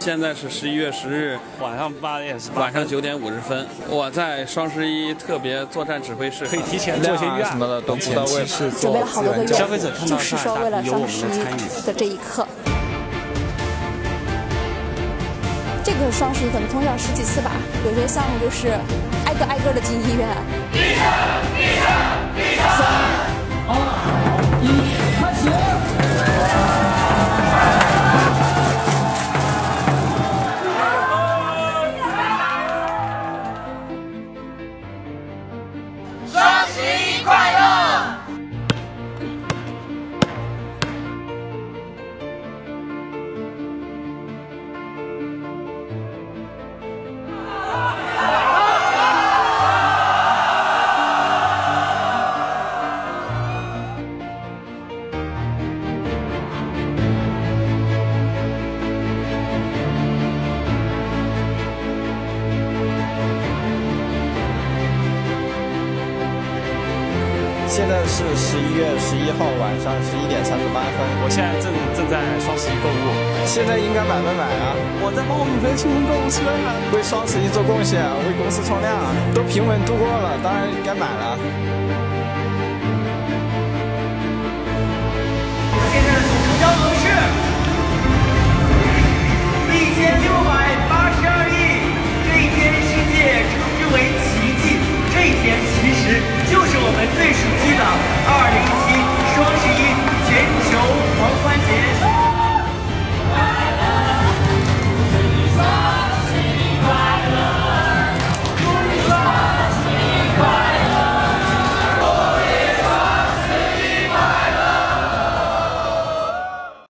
现在是十一月十日晚上八点十晚上九点五十分，我在双十一特别作战指挥室，可以提前做些预案。什么的都不到位，准备了好多个月，消费者看到就是说为了双十一的这一刻。这个双十一可能通宵十几次吧，有些项目就是挨个挨个的进医院。一、二、一、三、二、现在是十一月十一号晚上十一点三十八分，我现在正正在双十一购物，现在应该买没买啊？我在帮我女朋友清空购物车啊，为双十一做贡献，为公司冲量，都平稳度过了，当然应该买了。